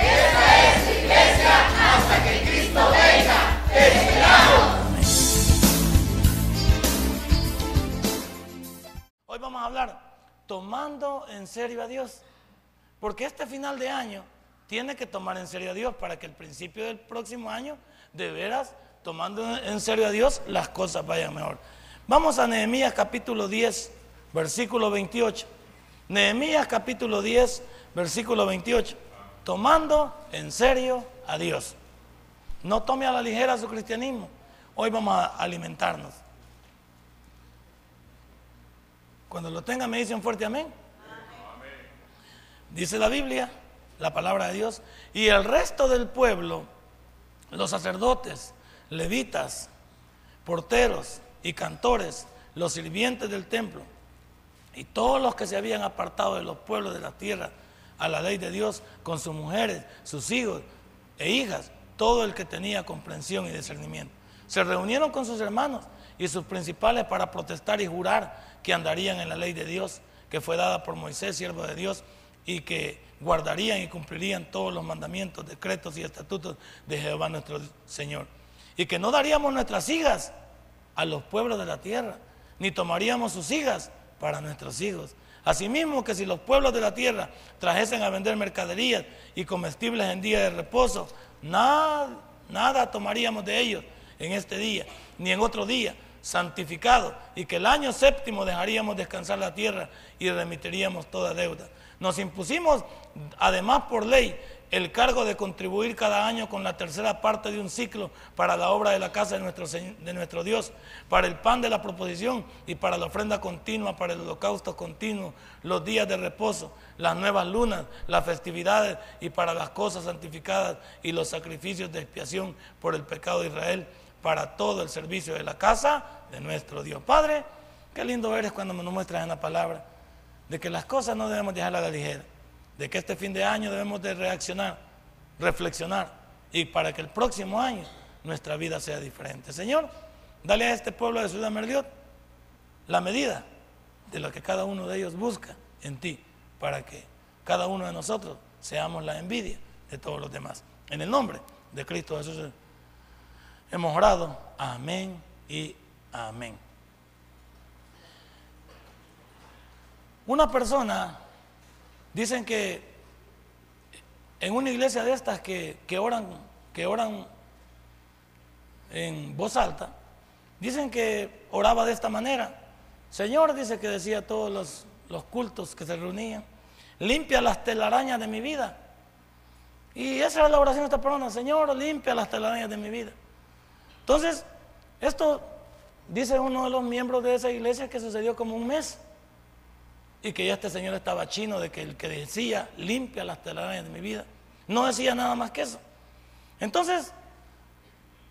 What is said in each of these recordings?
Esta es iglesia hasta que Cristo venga. ¡Te esperamos! Hoy vamos a hablar tomando en serio a Dios. Porque este final de año tiene que tomar en serio a Dios para que el principio del próximo año, de veras, tomando en serio a Dios, las cosas vayan mejor. Vamos a Nehemías capítulo 10, versículo 28. Nehemías capítulo 10, versículo 28. Tomando en serio a Dios. No tome a la ligera su cristianismo. Hoy vamos a alimentarnos. Cuando lo tengan me dicen fuerte amén. Dice la Biblia, la palabra de Dios, y el resto del pueblo, los sacerdotes, levitas, porteros y cantores, los sirvientes del templo, y todos los que se habían apartado de los pueblos de la tierra a la ley de Dios, con sus mujeres, sus hijos e hijas, todo el que tenía comprensión y discernimiento. Se reunieron con sus hermanos y sus principales para protestar y jurar que andarían en la ley de Dios, que fue dada por Moisés, siervo de Dios, y que guardarían y cumplirían todos los mandamientos, decretos y estatutos de Jehová nuestro Señor. Y que no daríamos nuestras hijas a los pueblos de la tierra, ni tomaríamos sus hijas para nuestros hijos. Asimismo que si los pueblos de la tierra trajesen a vender mercaderías y comestibles en día de reposo, nada, nada tomaríamos de ellos en este día, ni en otro día, santificado y que el año séptimo dejaríamos descansar la tierra y remitiríamos toda deuda. Nos impusimos además por ley el cargo de contribuir cada año con la tercera parte de un ciclo para la obra de la casa de nuestro, de nuestro Dios, para el pan de la proposición y para la ofrenda continua, para el holocausto continuo, los días de reposo, las nuevas lunas, las festividades y para las cosas santificadas y los sacrificios de expiación por el pecado de Israel para todo el servicio de la casa de nuestro Dios. Padre, qué lindo eres cuando nos muestras en la palabra de que las cosas no debemos dejarlas a la ligera, de que este fin de año debemos de reaccionar, reflexionar y para que el próximo año nuestra vida sea diferente. Señor, dale a este pueblo de Ciudad Merliot la medida de lo que cada uno de ellos busca en ti, para que cada uno de nosotros seamos la envidia de todos los demás. En el nombre de Cristo Jesús hemos orado. Amén y amén. Una persona, dicen que en una iglesia de estas que, oran, que oran en voz alta, dicen que oraba de esta manera. Señor, dice que decía todos los, los cultos que se reunían, limpia las telarañas de mi vida. Y esa era la oración de esta persona, Señor, limpia las telarañas de mi vida. Entonces, esto dice uno de los miembros de esa iglesia que sucedió como un mes y que ya este señor estaba chino de que el que decía limpia las telarañas de mi vida, no decía nada más que eso. Entonces,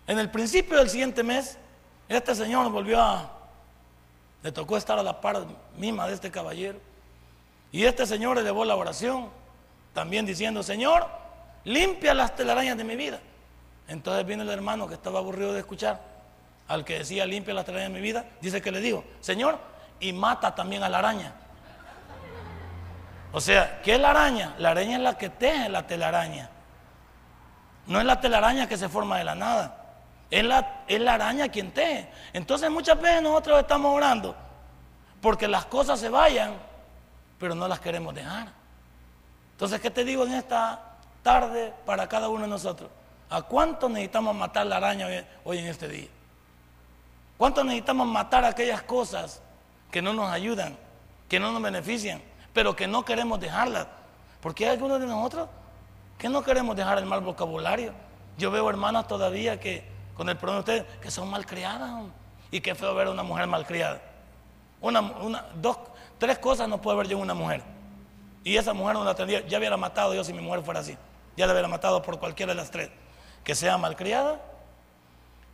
en el principio del siguiente mes, este señor volvió a, le tocó estar a la par misma de este caballero y este señor elevó la oración, también diciendo, Señor, limpia las telarañas de mi vida. Entonces viene el hermano que estaba aburrido de escuchar, al que decía limpia la telaraña de mi vida, dice que le dijo, Señor, y mata también a la araña. O sea, ¿qué es la araña? La araña es la que teje la telaraña. No es la telaraña que se forma de la nada. Es la, es la araña quien teje. Entonces muchas veces nosotros estamos orando porque las cosas se vayan, pero no las queremos dejar. Entonces, ¿qué te digo en esta tarde para cada uno de nosotros? ¿A cuánto necesitamos matar la araña hoy, en este día? ¿Cuánto necesitamos matar aquellas cosas que no nos ayudan, que no nos benefician, pero que no queremos dejarlas? Porque hay algunos de nosotros que no queremos dejar el mal vocabulario. Yo veo hermanas todavía que, con el problema de ustedes, que son malcriadas. Y qué feo ver a una mujer malcriada. Una, una, dos, tres cosas no puede ver yo en una mujer. Y esa mujer no la tendría, ya hubiera matado yo si mi mujer fuera así. ya la hubiera matado por cualquiera de las tres. Que sea malcriada,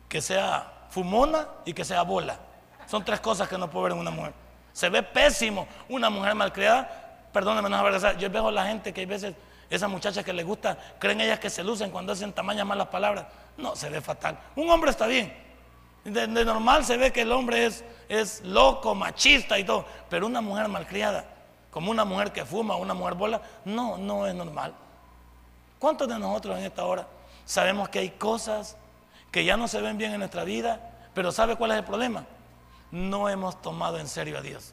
que sea fumona y que sea bola. Son tres cosas que no puedo ver en una mujer. Se ve pésimo una mujer malcriada. Perdóname, no es Yo veo a la gente que hay veces, esas muchachas que les gusta, creen ellas que se lucen cuando hacen tamañas malas palabras. No, se ve fatal. Un hombre está bien. De, normal se ve que el hombre es, es loco, machista y todo. Pero una mujer malcriada, como una mujer que fuma, una mujer bola, no, no es normal. ¿Cuántos de nosotros en esta hora sabemos que hay cosas que ya no se ven bien en nuestra vida? Pero ¿sabe cuál es el problema? No hemos tomado en serio a Dios.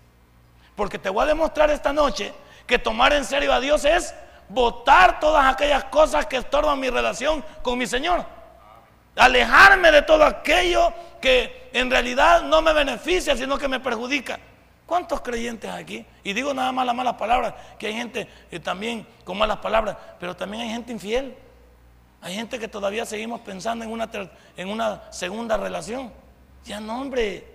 Porque te voy a demostrar esta noche que tomar en serio a Dios es votar todas aquellas cosas que estorban mi relación con mi Señor. Alejarme de todo aquello que en realidad no me beneficia, sino que me perjudica. ¿Cuántos creyentes aquí? Y digo nada más las malas palabras, que hay gente eh, también con malas palabras, pero también hay gente infiel. Hay gente que todavía seguimos pensando en una, en una segunda relación. Ya no, hombre,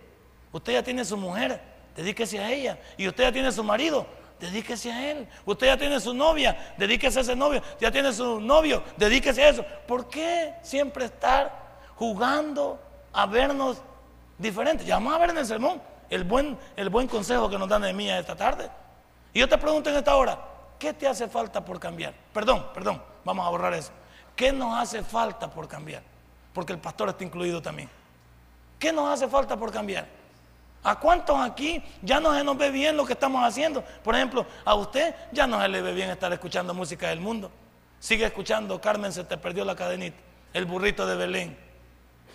usted ya tiene su mujer, dedíquese a ella. Y usted ya tiene su marido, dedíquese a él. Usted ya tiene su novia, dedíquese a ese novio. Ya tiene su novio, dedíquese a eso. ¿Por qué siempre estar jugando a vernos diferentes? Ya vamos a ver en el sermón el buen, el buen consejo que nos da Nehemías esta tarde. Y yo te pregunto en esta hora, ¿qué te hace falta por cambiar? Perdón, perdón, vamos a borrar eso. ¿Qué nos hace falta por cambiar? Porque el pastor está incluido también. ¿Qué nos hace falta por cambiar? ¿A cuántos aquí ya no se nos ve bien lo que estamos haciendo? Por ejemplo, a usted ya no se le ve bien estar escuchando música del mundo. Sigue escuchando, Carmen se te perdió la cadenita, el burrito de Belén,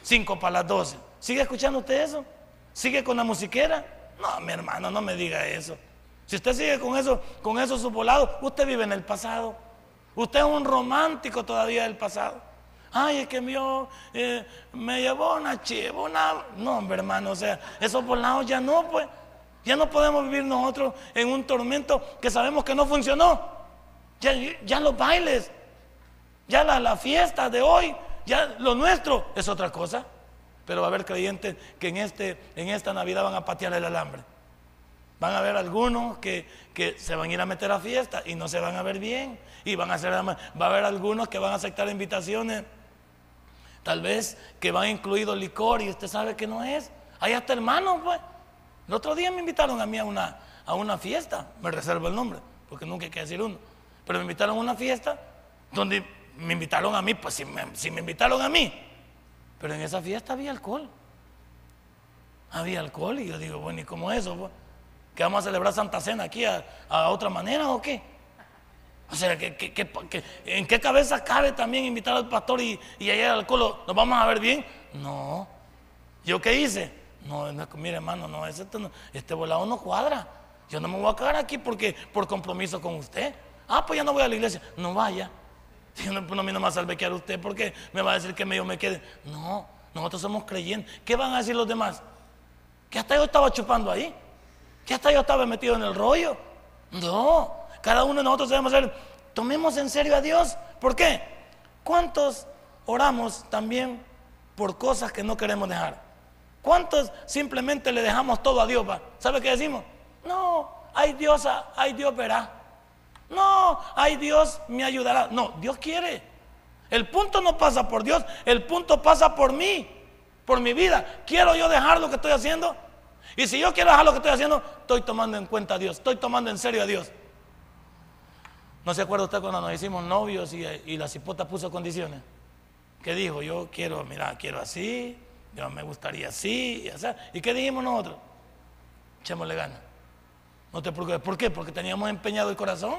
cinco para las doce. ¿Sigue escuchando usted eso? ¿Sigue con la musiquera? No, mi hermano, no me diga eso. Si usted sigue con eso, con eso usted vive en el pasado. Usted es un romántico todavía del pasado. Ay, es que eh, me llevó una chiva, una... No, hombre, hermano, o sea, esos volados ya no, pues. Ya no podemos vivir nosotros en un tormento que sabemos que no funcionó. Ya, ya los bailes, ya la, la fiesta de hoy, ya lo nuestro es otra cosa. Pero va a haber creyentes que en, este, en esta Navidad van a patear el alambre. Van a haber algunos que, se van a ir a meter a fiesta y no se van a ver bien. Y van a hacer, va a haber algunos que van a aceptar invitaciones, tal vez que van incluido licor y usted sabe que no es. Hay hasta hermanos, pues. El otro día me invitaron a mí a una, a una fiesta, me reservo el nombre, porque nunca hay que decir uno. Pero me invitaron a una fiesta donde me invitaron a mí, pues si si me invitaron a mí, pero en esa fiesta había alcohol. Había alcohol y yo digo, bueno, ¿y cómo es eso? Pues? ¿Que vamos a celebrar Santa Cena aquí a, otra manera o qué? O sea, en qué cabeza cabe también invitar al pastor y, y allá alcohol? ¿Nos vamos a ver bien? No. ¿Yo qué hice? No, mire hermano, no, este, volado no cuadra. Yo no me voy a quedar aquí porque por compromiso con usted. Ah, pues ya no voy a la iglesia. No vaya. Si no, pues, no me más a usted porque me va a decir que yo me quede. No, nosotros somos creyentes. ¿Qué van a decir los demás? Que hasta yo estaba chupando ahí. Que hasta yo estaba metido en el rollo. No, cada uno de nosotros debemos ser, tomemos en serio a Dios. ¿Por qué? ¿Cuántos oramos también por cosas que no queremos dejar? ¿Cuántos simplemente le dejamos todo a Dios? ¿Sabe qué decimos? No, hay Dios, hay Dios verá. No, ay Dios me ayudará. No, Dios quiere. El punto no pasa por Dios, el punto pasa por mí, por mi vida. ¿Quiero yo dejar lo que estoy haciendo? Y si yo quiero dejar lo que estoy haciendo, estoy tomando en cuenta a Dios, estoy tomando en serio a Dios. ¿No se acuerda usted cuando nos hicimos novios y, la cipota puso condiciones? ¿Qué dijo? Yo quiero, mira, quiero así, yo me gustaría así, y así. ¿Y qué dijimos nosotros? Echémosle ganas. No te preocupes. ¿Por qué? Porque teníamos empeñado el corazón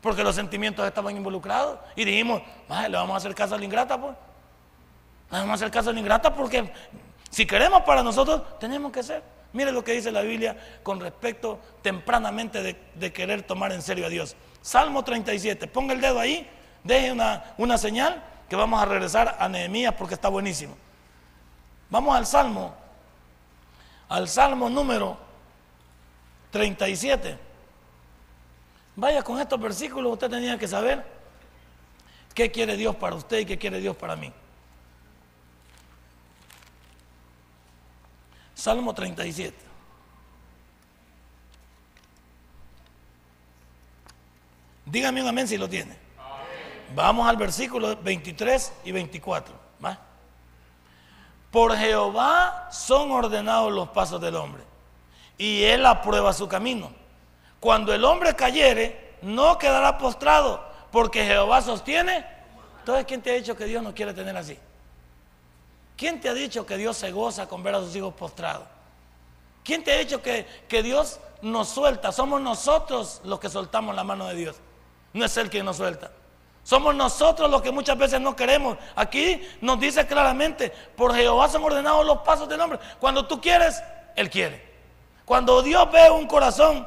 porque los sentimientos estaban involucrados. Y dijimos, le vamos a hacer caso a la ingrata, pues. Le vamos a hacer caso a la ingrata porque si queremos para nosotros, tenemos que ser. Mire lo que dice la Biblia con respecto tempranamente de, querer tomar en serio a Dios. Salmo 37, ponga el dedo ahí, deje una, una señal que vamos a regresar a Nehemías porque está buenísimo. Vamos al Salmo, al Salmo número 37. Vaya con estos versículos, usted tenía que saber qué quiere Dios para usted y qué quiere Dios para mí. Salmo 37. Dígame un amén si lo tiene. Vamos al versículo 23 y 24. Por Jehová son ordenados los pasos del hombre, y él aprueba su camino. Cuando el hombre cayere, no quedará postrado, porque Jehová sostiene. Entonces, ¿quién te ha dicho que Dios no quiere tener así? ¿Quién te ha dicho que Dios se goza con ver a sus hijos postrados? ¿Quién te ha dicho que, que Dios nos suelta? Somos nosotros los que soltamos la mano de Dios. No es Él quien nos suelta. Somos nosotros los que muchas veces no queremos. Aquí nos dice claramente, por Jehová son ordenados los pasos del hombre. Cuando tú quieres, Él quiere. Cuando Dios ve un corazón,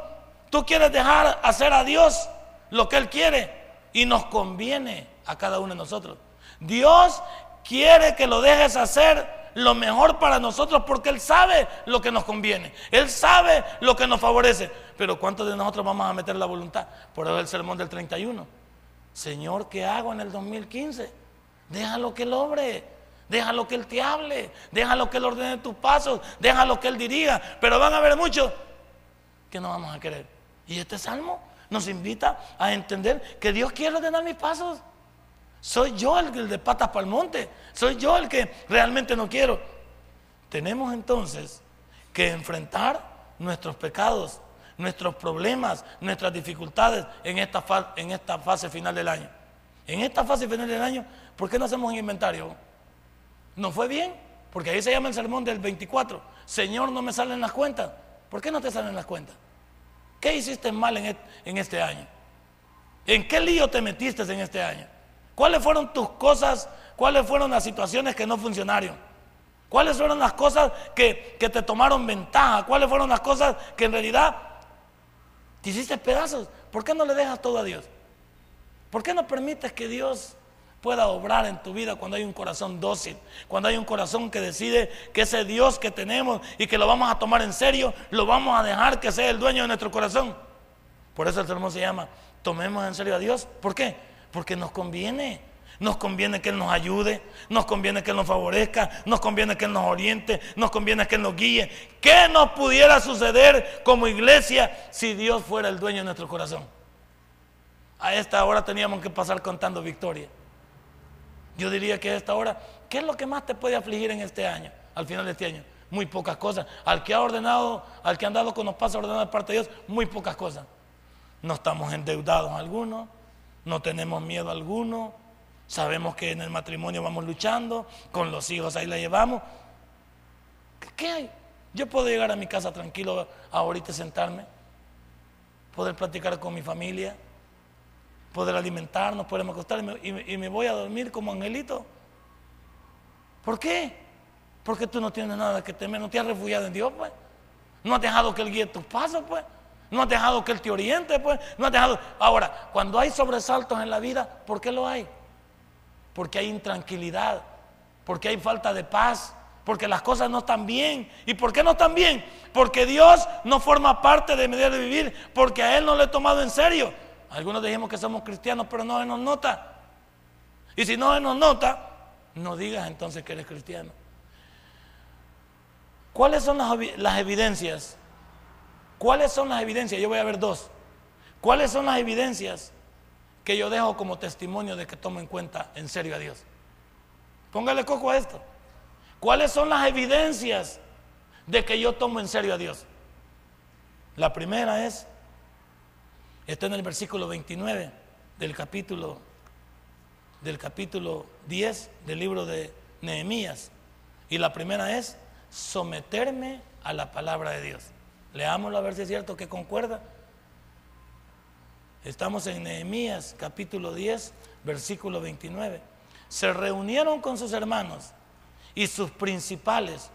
tú quieres dejar hacer a Dios lo que Él quiere y nos conviene a cada uno de nosotros. Dios quiere que lo dejes hacer lo mejor para nosotros porque Él sabe lo que nos conviene. Él sabe lo que nos favorece. Pero ¿cuántos de nosotros vamos a meter la voluntad? Por eso el sermón del 31. Señor, ¿qué hago en el 2015? Déjalo que Él obre. Déjalo que Él te hable. Déjalo que Él ordene tus pasos. Déjalo que Él dirija. Pero van a haber muchos que no vamos a querer. Y este salmo nos invita a entender que Dios quiere ordenar mis pasos. Soy yo el, de patas para el monte. Soy yo el que realmente no quiero. Tenemos entonces que enfrentar nuestros pecados, nuestros problemas, nuestras dificultades en esta, fase final del año. En esta fase final del año, ¿por qué no hacemos un inventario? ¿No fue bien? Porque ahí se llama el sermón del 24. Señor, no me salen las cuentas. ¿Por qué no te salen las cuentas? ¿Qué hiciste mal en este año? ¿En qué lío te metiste en este año? ¿Cuáles fueron tus cosas? ¿Cuáles fueron las situaciones que no funcionaron? ¿Cuáles fueron las cosas que, te tomaron ventaja? ¿Cuáles fueron las cosas que en realidad te hiciste pedazos? ¿Por qué no le dejas todo a Dios? ¿Por qué no permites que Dios pueda obrar en tu vida cuando hay un corazón dócil, cuando hay un corazón que decide que ese Dios que tenemos y que lo vamos a tomar en serio, lo vamos a dejar que sea el dueño de nuestro corazón. Por eso el sermón se llama, tomemos en serio a Dios. ¿Por qué? Porque nos conviene. Nos conviene que Él nos ayude, nos conviene que Él nos favorezca, nos conviene que Él nos oriente, nos conviene que Él nos guíe. ¿Qué nos pudiera suceder como iglesia si Dios fuera el dueño de nuestro corazón? A esta hora teníamos que pasar contando victoria. Yo diría que a esta hora, ¿qué es lo que más te puede afligir en este año, al final de este año? Muy pocas cosas. Al que ha ordenado, al que ha andado con los pasos ordenados de parte de Dios, muy pocas cosas. No estamos endeudados algunos no tenemos miedo alguno, sabemos que en el matrimonio vamos luchando, con los hijos ahí la llevamos. ¿Qué hay? Yo puedo llegar a mi casa tranquilo ahorita sentarme, poder platicar con mi familia, poder alimentarnos, poderme acostar y me, y me voy a dormir como angelito. ¿Por qué? Porque tú no tienes nada que temer, no te has refugiado en Dios, pues. No has dejado que Él guíe tus pasos, pues. No has dejado que Él te oriente, pues. No has dejado. Ahora, cuando hay sobresaltos en la vida, ¿por qué lo hay? Porque hay intranquilidad, porque hay falta de paz, porque las cosas no están bien. ¿Y por qué no están bien? Porque Dios no forma parte de mi de vivir, porque a Él no le he tomado en serio. Algunos dijimos que somos cristianos, pero no se nos nota. Y si no se nos nota, no digas entonces que eres cristiano. ¿Cuáles son las, las evidencias ¿Cuáles son las evidencias? Yo voy a ver dos. ¿Cuáles son las evidencias que yo dejo como testimonio de que tomo en cuenta en serio a Dios? Póngale coco a esto. ¿Cuáles son las evidencias de que yo tomo en serio a Dios? La primera es, está en el versículo 29 del capítulo, del capítulo 10 del libro de Nehemías. Y la primera es someterme a la palabra de Dios. Leámoslo a ver si es cierto que concuerda. Estamos en Nehemías capítulo 10, versículo 29. Se reunieron con sus hermanos y sus principales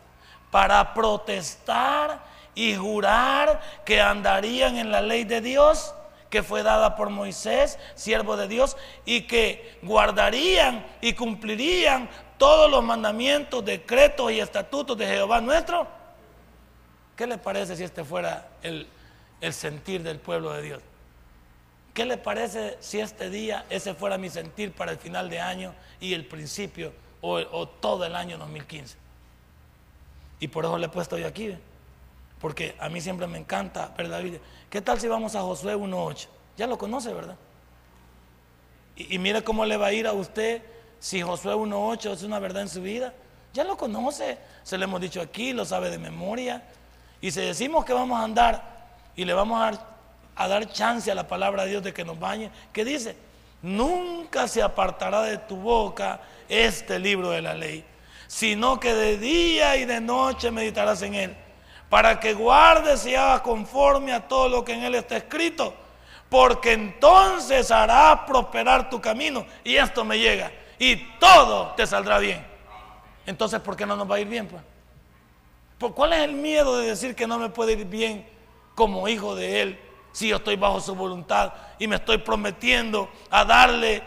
para protestar y jurar que andarían en la ley de Dios que fue dada por Moisés, siervo de Dios, y que guardarían y cumplirían todos los mandamientos, decretos y estatutos de Jehová nuestro ¿Qué le parece si este fuera el, sentir del pueblo de Dios? ¿Qué le parece si este día ese fuera mi sentir para el final de año y el principio o, todo el año 2015? Y por eso le he puesto yo aquí, porque a mí siempre me encanta ver la Biblia. ¿Qué tal si vamos a Josué 1.8? Ya lo conoce, ¿verdad? Y, mire cómo le va a ir a usted si Josué 1.8 es una verdad en su vida. Ya lo conoce, se lo hemos dicho aquí, lo sabe de memoria. Y si decimos que vamos a andar y le vamos a dar, a dar chance a la palabra de Dios de que nos bañe, ¿qué dice? Nunca se apartará de tu boca este libro de la ley, sino que de día y de noche meditarás en él, para que guardes y hagas conforme a todo lo que en él está escrito porque entonces hará prosperar tu camino. Y esto me llega. Y todo te saldrá bien. Entonces, ¿por qué no nos va a ir bien? Pues? ¿Por ¿Cuál es el miedo de decir que no me puede ir bien como hijo de Él si yo estoy bajo su voluntad y me estoy prometiendo a darle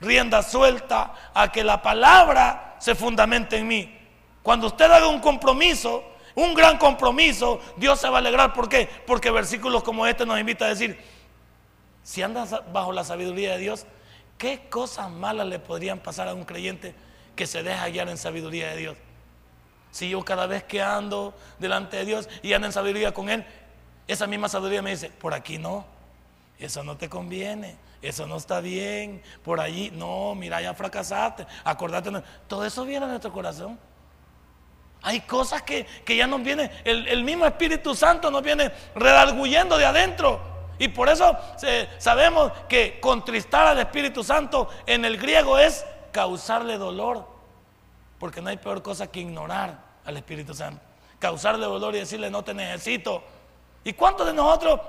rienda suelta a que la palabra se fundamente en mí? Cuando usted haga un compromiso, un gran compromiso, Dios se va a alegrar. ¿Por qué? Porque versículos como este nos invita a decir, si andas bajo la sabiduría de Dios, ¿qué cosas malas le podrían pasar a un creyente que se deja guiar en sabiduría de Dios? Si yo cada vez que ando delante de Dios y ando en sabiduría con Él, esa misma sabiduría me dice, por aquí no, eso no te conviene, eso no está bien, por allí, no, mira, ya fracasaste, acordate, todo eso viene a nuestro corazón. Hay cosas que, ya nos viene, el, el mismo Espíritu Santo nos viene redarguyendo de adentro. Y por eso sabemos que contristar al Espíritu Santo en el griego es causarle dolor. Porque no hay peor cosa que ignorar al Espíritu Santo. Causarle dolor y decirle no te necesito. ¿Y cuántos de nosotros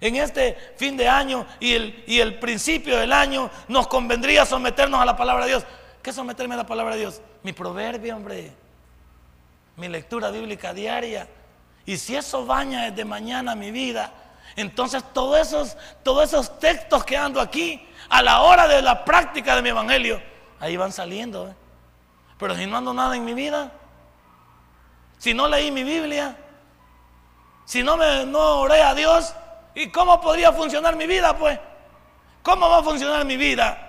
en este fin de año y el, y el principio del año nos convendría someternos a la palabra de Dios? ¿Qué someterme a la palabra de Dios? Mi proverbio, hombre. Mi lectura bíblica diaria. Y si eso baña desde mañana mi vida, entonces todos esos, todos esos textos que ando aquí, a la hora de la práctica de mi evangelio, ahí van saliendo. ¿eh? Pero si no ando nada en mi vida, si no leí mi Biblia, si no, me, no oré a Dios, ¿y cómo podría funcionar mi vida? Pues, ¿cómo va a funcionar mi vida?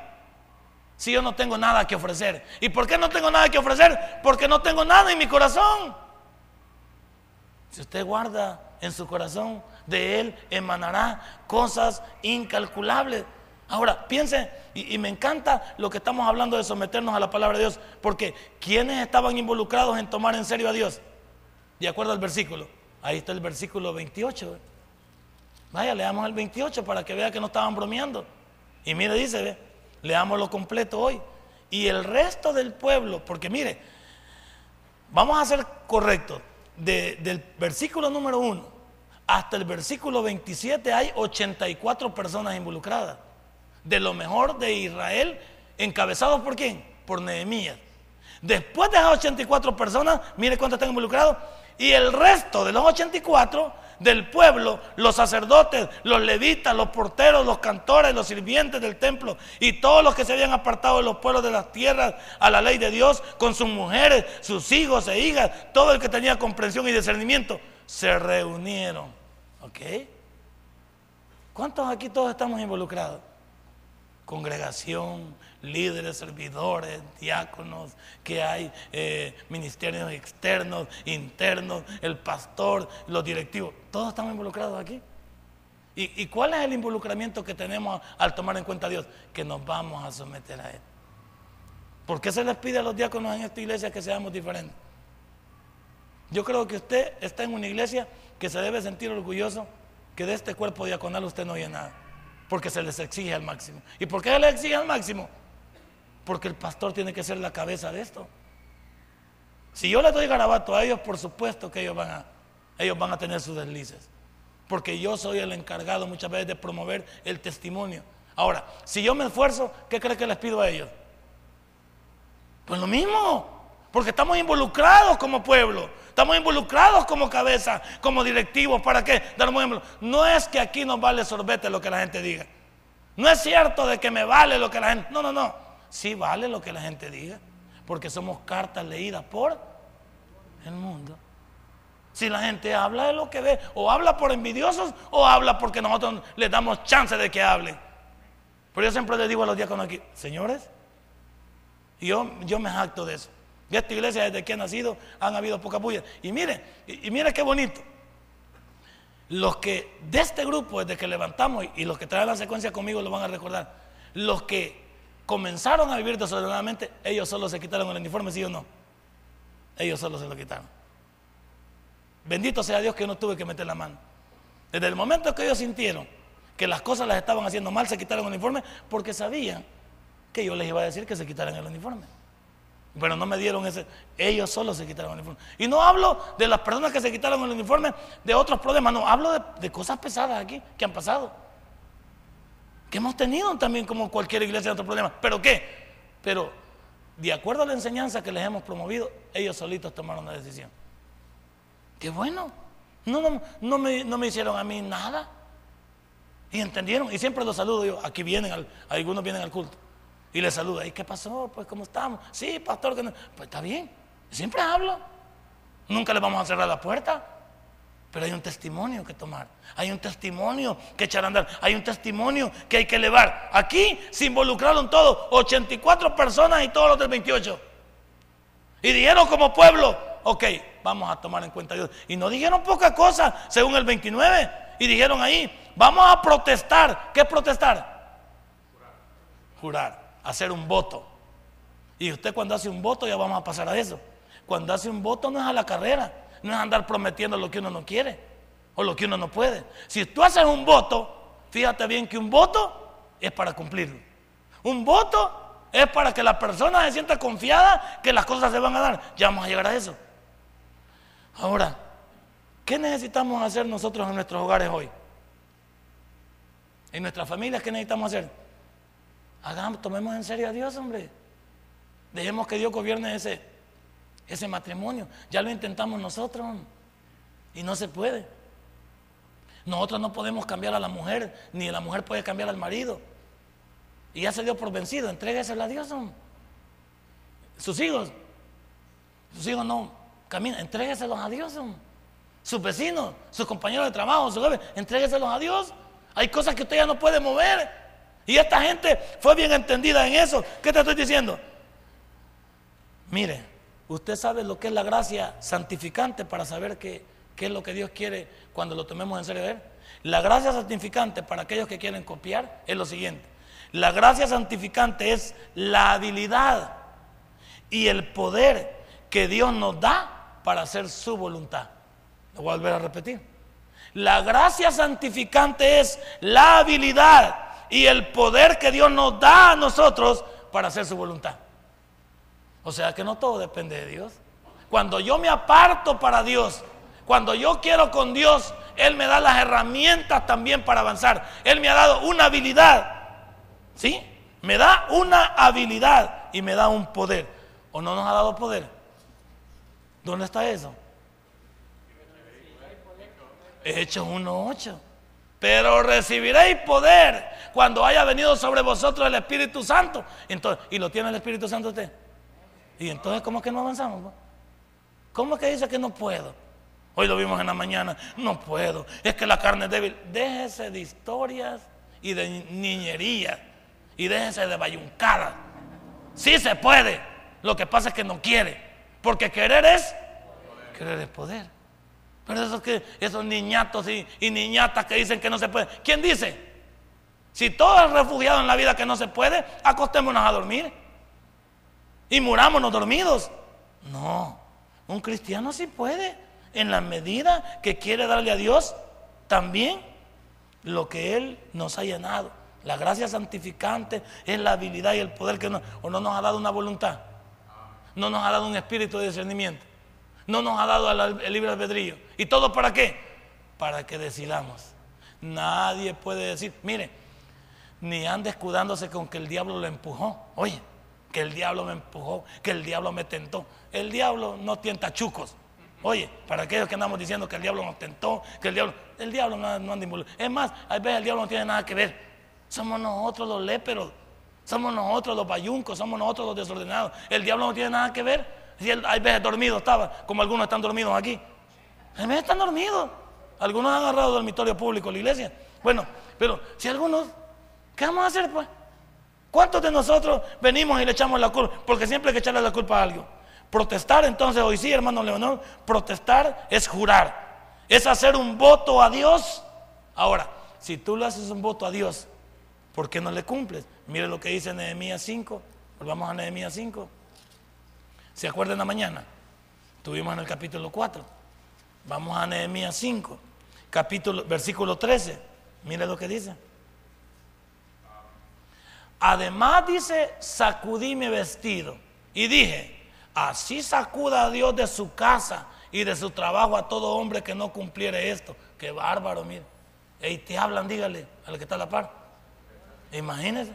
Si yo no tengo nada que ofrecer. ¿Y por qué no tengo nada que ofrecer? Porque no tengo nada en mi corazón. Si usted guarda en su corazón de Él emanará cosas incalculables. Ahora, piense, y, me encanta lo que estamos hablando de someternos a la palabra de Dios, porque ¿quiénes estaban involucrados en tomar en serio a Dios? De acuerdo al versículo. Ahí está el versículo 28. Vaya, leamos el 28 para que vea que no estaban bromeando. Y mire, dice, ve, leámoslo completo hoy. Y el resto del pueblo, porque mire, vamos a ser correctos. del versículo número 1 hasta el versículo 27 hay 84 personas involucradas. De lo mejor de Israel, encabezados por quién? Por Nehemías. Después de esas 84 personas, mire cuántos están involucrados. Y el resto de los 84 del pueblo, los sacerdotes, los levitas, los porteros, los cantores, los sirvientes del templo y todos los que se habían apartado de los pueblos de las tierras a la ley de Dios, con sus mujeres, sus hijos e hijas, todo el que tenía comprensión y discernimiento, se reunieron. ¿Ok? ¿Cuántos aquí todos estamos involucrados? Congregación, líderes, servidores, diáconos, que hay eh, ministerios externos, internos, el pastor, los directivos, todos estamos involucrados aquí. ¿Y, ¿Y, cuál es el involucramiento que tenemos al tomar en cuenta a Dios? Que nos vamos a someter a Él. ¿Por qué se les pide a los diáconos en esta iglesia que seamos diferentes? Yo creo que usted está en una iglesia que se debe sentir orgulloso que de este cuerpo diaconal usted no oye nada, porque se les exige al máximo. ¿Y por qué se les exige al máximo? Porque el pastor tiene que ser la cabeza de esto. Si yo le doy garabato a ellos, por supuesto que ellos van a, ellos van a tener sus deslices. Porque yo soy el encargado muchas veces de promover el testimonio. Ahora, si yo me esfuerzo, ¿qué cree que les pido a ellos? Pues lo mismo. Porque estamos involucrados como pueblo, estamos involucrados como cabeza, como directivos. ¿Para qué? Dar un ejemplo. No es que aquí nos vale sorbete lo que la gente diga. No es cierto de que me vale lo que la gente. No, no, no. Sí vale lo que la gente diga. Porque somos cartas leídas por el mundo. Si la gente habla de lo que ve, o habla por envidiosos, o habla porque nosotros les damos chance de que hable. Pero yo siempre le digo a los diáconos aquí, señores, yo, yo me jacto de eso. De esta iglesia, desde que ha nacido, han habido poca bulla. Y mire, y, mire qué bonito. Los que de este grupo, desde que levantamos, y los que traen la secuencia conmigo lo van a recordar, los que comenzaron a vivir desordenadamente, ellos solo se quitaron el uniforme, ¿sí o no? Ellos solo se lo quitaron. Bendito sea Dios que no tuve que meter la mano. Desde el momento que ellos sintieron que las cosas las estaban haciendo mal, se quitaron el uniforme porque sabían que yo les iba a decir que se quitaran el uniforme. Pero no me dieron ese, ellos solo se quitaron el uniforme. Y no hablo de las personas que se quitaron el uniforme de otros problemas, no, hablo de, de cosas pesadas aquí que han pasado. Que hemos tenido también como cualquier iglesia otros problemas. ¿Pero qué? Pero de acuerdo a la enseñanza que les hemos promovido, ellos solitos tomaron la decisión. Qué bueno. No, no, no, me, no me hicieron a mí nada. Y entendieron. Y siempre los saludo yo. Aquí vienen, algunos vienen al culto. Y les saludo. ¿Y qué pasó? Pues, ¿cómo estamos? Sí, pastor. Que. Pues está bien. Siempre hablo. Nunca le vamos a cerrar la puerta. Pero hay un testimonio que tomar. Hay un testimonio que echar a andar. Hay un testimonio que hay que elevar. Aquí se involucraron todos. 84 personas y todos los del 28. Y dijeron como pueblo, ok, vamos a tomar en cuenta a Dios. Y no dijeron poca cosa, según el 29. Y dijeron ahí, vamos a protestar. ¿Qué es protestar? Jurar. hacer un voto. Y usted cuando hace un voto, ya vamos a pasar a eso. Cuando hace un voto no es a la carrera, no es andar prometiendo lo que uno no quiere o lo que uno no puede. Si tú haces un voto, fíjate bien que un voto es para cumplirlo. Un voto es para que la persona se sienta confiada que las cosas se van a dar. Ya vamos a llegar a eso. Ahora, ¿qué necesitamos hacer nosotros en nuestros hogares hoy? En nuestras familias, ¿qué necesitamos hacer? Hagamos, tomemos en serio a Dios, hombre. Dejemos que Dios gobierne ese, ese matrimonio. Ya lo intentamos nosotros y no se puede. Nosotros no podemos cambiar a la mujer, ni la mujer puede cambiar al marido. Y ya se dio por vencido, entréguesela a Dios. Sus hijos, sus hijos no caminan, entrégueselos a Dios. Sus vecinos, sus compañeros de trabajo, sus jefes, entrégueselos a Dios. Hay cosas que usted ya no puede mover. Y esta gente fue bien entendida en eso. ¿Qué te estoy diciendo? Mire, usted sabe lo que es la gracia santificante para saber qué, es lo que Dios quiere cuando lo tomemos en serio. La gracia santificante para aquellos que quieren copiar es lo siguiente. La gracia santificante es la habilidad y el poder que Dios nos da para hacer su voluntad. Lo voy a volver a repetir. La gracia santificante es la habilidad y el poder que Dios nos da a nosotros para hacer su voluntad. O sea que no todo depende de Dios. Cuando yo me aparto para Dios, cuando yo quiero con Dios, Él me da las herramientas también para avanzar. Él me ha dado una habilidad ¿Sí? Me da una habilidad y me da un poder. ¿O no nos ha dado poder? ¿Dónde está eso? Hechos 1.8. Pero recibiréis poder cuando haya venido sobre vosotros el Espíritu Santo. Entonces, ¿Y lo tiene el Espíritu Santo usted? ¿Y entonces cómo es que no avanzamos? ¿Cómo es que dice que no puedo? Hoy lo vimos en la mañana. No puedo. Es que la carne es débil. Déjese de historias y de niñerías y déjese de bayuncada. Sí se puede. Lo que pasa es que no quiere. Porque querer es querer es poder. Pero esos, que, esos niñatos y, y, niñatas que dicen que no se puede. ¿Quién dice? Si todo es refugiado en la vida que no se puede, acostémonos a dormir. Y murámonos dormidos. No, un cristiano sí puede. En la medida que quiere darle a Dios también lo que Él nos ha llenado. La gracia santificante es la habilidad y el poder que no, o no nos ha dado una voluntad. No nos ha dado un espíritu de discernimiento. No nos ha dado el libre albedrío. ¿Y todo para qué? Para que decidamos. Nadie puede decir, mire, ni ande escudándose con que el diablo lo empujó. Oye, que el diablo me empujó, que el diablo me tentó. El diablo no tienta chucos. Oye, para aquellos que andamos diciendo que el diablo nos tentó, que el diablo, el diablo no, no anda involucrado. Es más, a veces el diablo no tiene nada que ver. Somos nosotros los léperos, somos nosotros los bayuncos, somos nosotros los desordenados. El diablo no tiene nada que ver. Si él, hay veces dormido estaba, como algunos están dormidos aquí. Hay veces están dormidos. Algunos han agarrado dormitorio público la iglesia. Bueno, pero si algunos, ¿qué vamos a hacer pues? ¿Cuántos de nosotros venimos y le echamos la culpa? Porque siempre hay que echarle la culpa a algo. Protestar, entonces, hoy sí, hermano Leonor, protestar es jurar. Es hacer un voto a Dios. Ahora, si tú le haces un voto a Dios ¿Por qué no le cumples? Mire lo que dice Nehemías 5. Volvamos a Nehemías 5. ¿Se acuerdan la mañana? Estuvimos en el capítulo 4. Vamos a Nehemías 5, capítulo, versículo 13. Mire lo que dice. Además dice, sacudí mi vestido. Y dije, así sacuda a Dios de su casa y de su trabajo a todo hombre que no cumpliere esto. Qué bárbaro, mire. Y te hablan, dígale al que está a la par. Imagínense.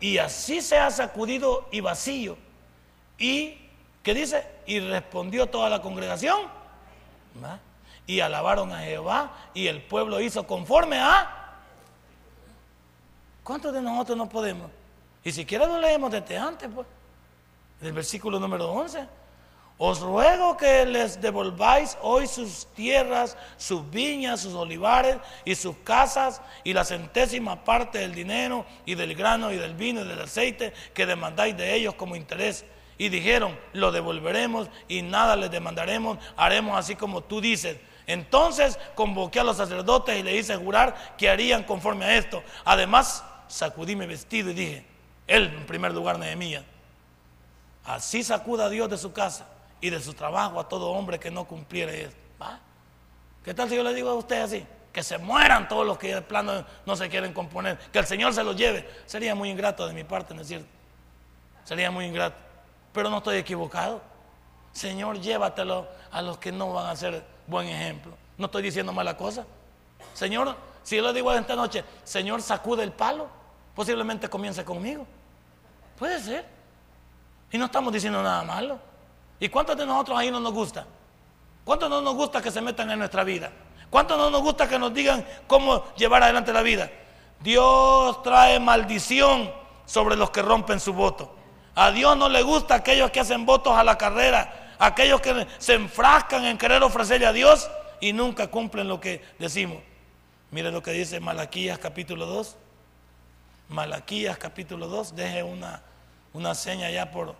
Y, así se ha sacudido y vacío. Y, ¿qué dice? Y respondió toda la congregación. Y alabaron a Jehová y el pueblo hizo conforme a... ¿Cuántos de nosotros no podemos? Y siquiera lo leemos desde antes, pues. Del versículo número 11. Os ruego que les devolváis hoy sus tierras, sus viñas, sus olivares y sus casas y la centésima parte del dinero y del grano y del vino y del aceite que demandáis de ellos como interés. Y dijeron, lo devolveremos y nada les demandaremos, haremos así como tú dices. Entonces convoqué a los sacerdotes y le hice jurar que harían conforme a esto. Además, sacudí mi vestido y dije, él en primer lugar, Nehemías, así sacuda a Dios de su casa y de su trabajo a todo hombre que no cumpliere esto. ¿Qué tal si yo le digo a usted así? Que se mueran todos los que de plano no se quieren componer, que el Señor se los lleve. Sería muy ingrato de mi parte, ¿no es cierto? Sería muy ingrato. Pero no estoy equivocado. Señor, llévatelo a los que no van a ser buen ejemplo. No estoy diciendo mala cosa. Señor, si yo le digo esta noche, Señor, sacude el palo, posiblemente comience conmigo. Puede ser. Y no estamos diciendo nada malo. ¿Y cuántos de nosotros ahí no nos gusta? ¿Cuántos no nos gusta que se metan en nuestra vida? ¿Cuántos no nos gusta que nos digan cómo llevar adelante la vida? Dios trae maldición sobre los que rompen su voto. A Dios no le gusta aquellos que hacen votos a la carrera, aquellos que se enfrascan en querer ofrecerle a Dios y nunca cumplen lo que decimos. Mire lo que dice Malaquías capítulo 2. Malaquías capítulo 2, deje una, una seña ya por,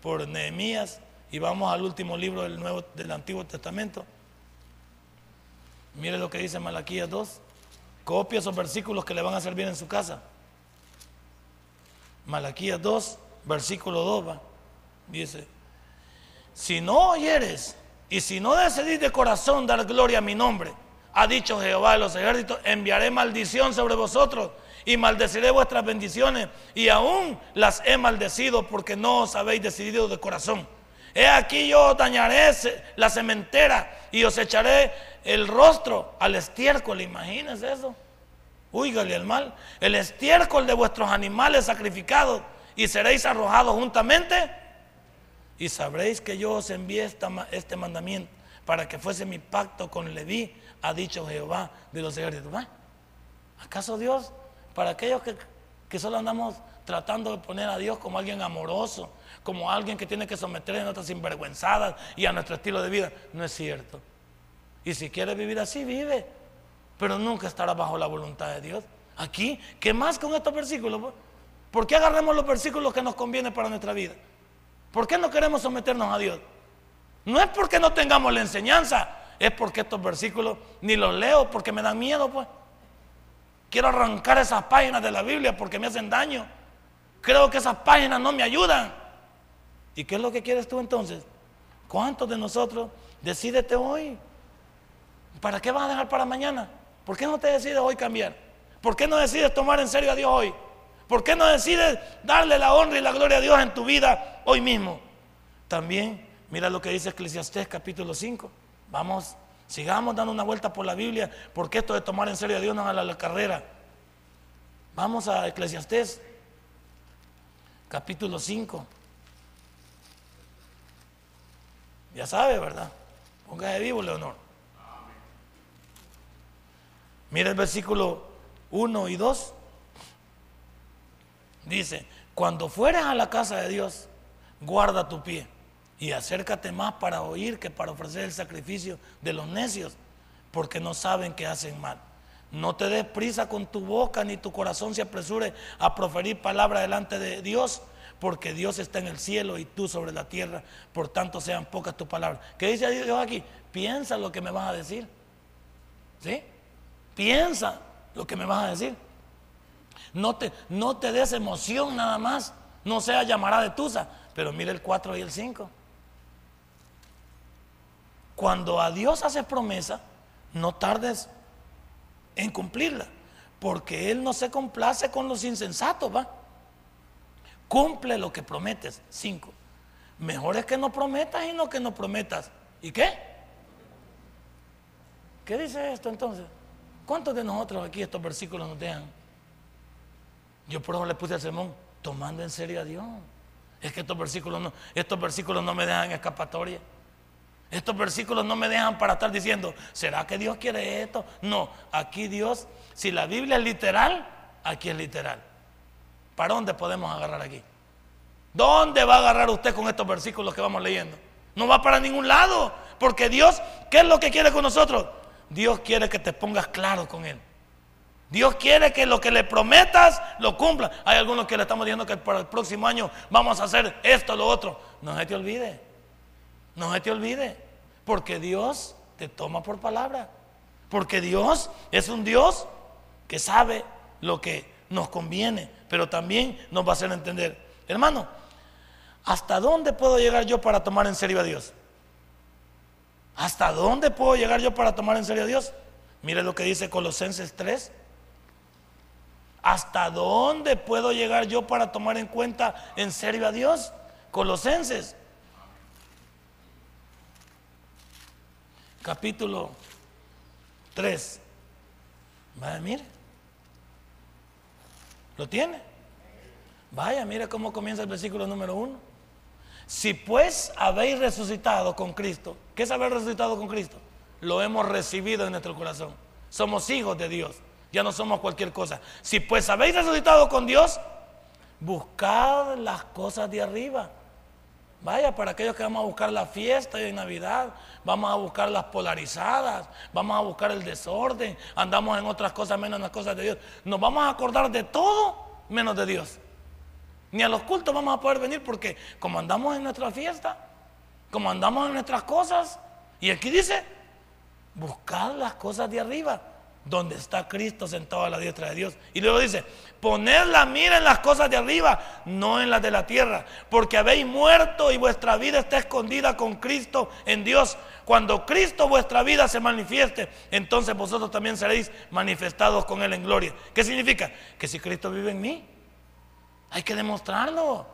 por Nehemías. Y vamos al último libro del, Nuevo, del Antiguo Testamento. Mire lo que dice Malaquías 2. Copia esos versículos que le van a servir en su casa. Malaquías 2, versículo 2 va. Dice, si no oyeres y si no decidís de corazón dar gloria a mi nombre, ha dicho Jehová de los ejércitos, enviaré maldición sobre vosotros y maldeciré vuestras bendiciones y aún las he maldecido porque no os habéis decidido de corazón. He aquí yo dañaré la cementera y os echaré el rostro al estiércol. Imagínense eso. Úigale al mal. El estiércol de vuestros animales sacrificados y seréis arrojados juntamente. Y sabréis que yo os envié este mandamiento para que fuese mi pacto con Leví, ha dicho Jehová de los ejércitos. ¿Acaso Dios, para aquellos que, solo andamos tratando de poner a Dios como alguien amoroso, como alguien que tiene que someter a nuestras sinvergüenzadas y a nuestro estilo de vida. No es cierto. Y si quiere vivir así, vive. Pero nunca estará bajo la voluntad de Dios. Aquí, ¿qué más con estos versículos? ¿Por qué agarremos los versículos que nos convienen para nuestra vida? ¿Por qué no queremos someternos a Dios? No es porque no tengamos la enseñanza, es porque estos versículos ni los leo porque me dan miedo, pues. Quiero arrancar esas páginas de la Biblia porque me hacen daño. Creo que esas páginas no me ayudan. ¿Y qué es lo que quieres tú entonces? ¿Cuántos de nosotros decídete hoy? ¿Para qué vas a dejar para mañana? ¿Por qué no te decides hoy cambiar? ¿Por qué no decides tomar en serio a Dios hoy? ¿Por qué no decides darle la honra y la gloria a Dios en tu vida hoy mismo? También, mira lo que dice Eclesiastés capítulo 5. Vamos, sigamos dando una vuelta por la Biblia, porque esto de tomar en serio a Dios no es a la carrera. Vamos a Eclesiastés capítulo 5. Ya sabe, ¿verdad? Póngase vivo, Leonor. Mira el versículo 1 y 2. Dice, cuando fueres a la casa de Dios, guarda tu pie y acércate más para oír que para ofrecer el sacrificio de los necios, porque no saben que hacen mal. No te des prisa con tu boca, ni tu corazón se apresure a proferir palabra delante de Dios, porque Dios está en el cielo y tú sobre la tierra, por tanto sean pocas tus palabras. ¿Qué dice Dios aquí? Piensa lo que me vas a decir. ¿Sí? Piensa lo que me vas a decir. No te, no te des emoción nada más. No sea llamará de tusa. Pero mire el 4 y el 5. Cuando a Dios haces promesa, no tardes en cumplirla. Porque Él no se complace con los insensatos, ¿va? Cumple lo que prometes. 5. Mejor es que no prometas y no que no prometas. ¿Y qué? ¿Qué dice esto entonces? ¿Cuántos de nosotros aquí estos versículos nos dejan? Yo por eso le puse al sermón, tomando en serio a Dios. Es que estos versículos no, estos versículos no me dejan escapatoria. Estos versículos no me dejan para estar diciendo, ¿será que Dios quiere esto? No, aquí Dios, si la Biblia es literal, aquí es literal. ¿Para dónde podemos agarrar aquí? ¿Dónde va a agarrar usted con estos versículos que vamos leyendo? No va para ningún lado, porque Dios, ¿qué es lo que quiere con nosotros? Dios quiere que te pongas claro con Él. Dios quiere que lo que le prometas lo cumpla. Hay algunos que le estamos diciendo que para el próximo año vamos a hacer esto, lo otro. No se te olvide. No se te olvide. Porque Dios te toma por palabra. Porque Dios es un Dios que sabe lo que nos conviene, pero también nos va a hacer entender. Hermano, ¿hasta dónde puedo llegar yo para tomar en serio a Dios? ¿Hasta dónde puedo llegar yo para tomar en serio a Dios? Mire lo que dice Colosenses 3. ¿Hasta dónde puedo llegar yo para tomar en cuenta en serio a Dios? Colosenses. Capítulo 3. Vaya, mire. ¿Lo tiene? Vaya, mire cómo comienza el versículo número 1. Si pues habéis resucitado con Cristo, ¿qué es haber resucitado con Cristo? Lo hemos recibido en nuestro corazón. Somos hijos de Dios, ya no somos cualquier cosa. Si pues habéis resucitado con Dios, buscad las cosas de arriba. Vaya, para aquellos que vamos a buscar la fiesta de Navidad, vamos a buscar las polarizadas, vamos a buscar el desorden, andamos en otras cosas menos en las cosas de Dios. Nos vamos a acordar de todo menos de Dios. Ni a los cultos vamos a poder venir porque como andamos en nuestra fiesta, como andamos en nuestras cosas, y aquí dice, buscad las cosas de arriba, donde está Cristo sentado a la diestra de Dios. Y luego dice, poned la mira en las cosas de arriba, no en las de la tierra, porque habéis muerto y vuestra vida está escondida con Cristo en Dios. Cuando Cristo vuestra vida se manifieste, entonces vosotros también seréis manifestados con Él en gloria. ¿Qué significa? Que si Cristo vive en mí, hay que demostrarlo.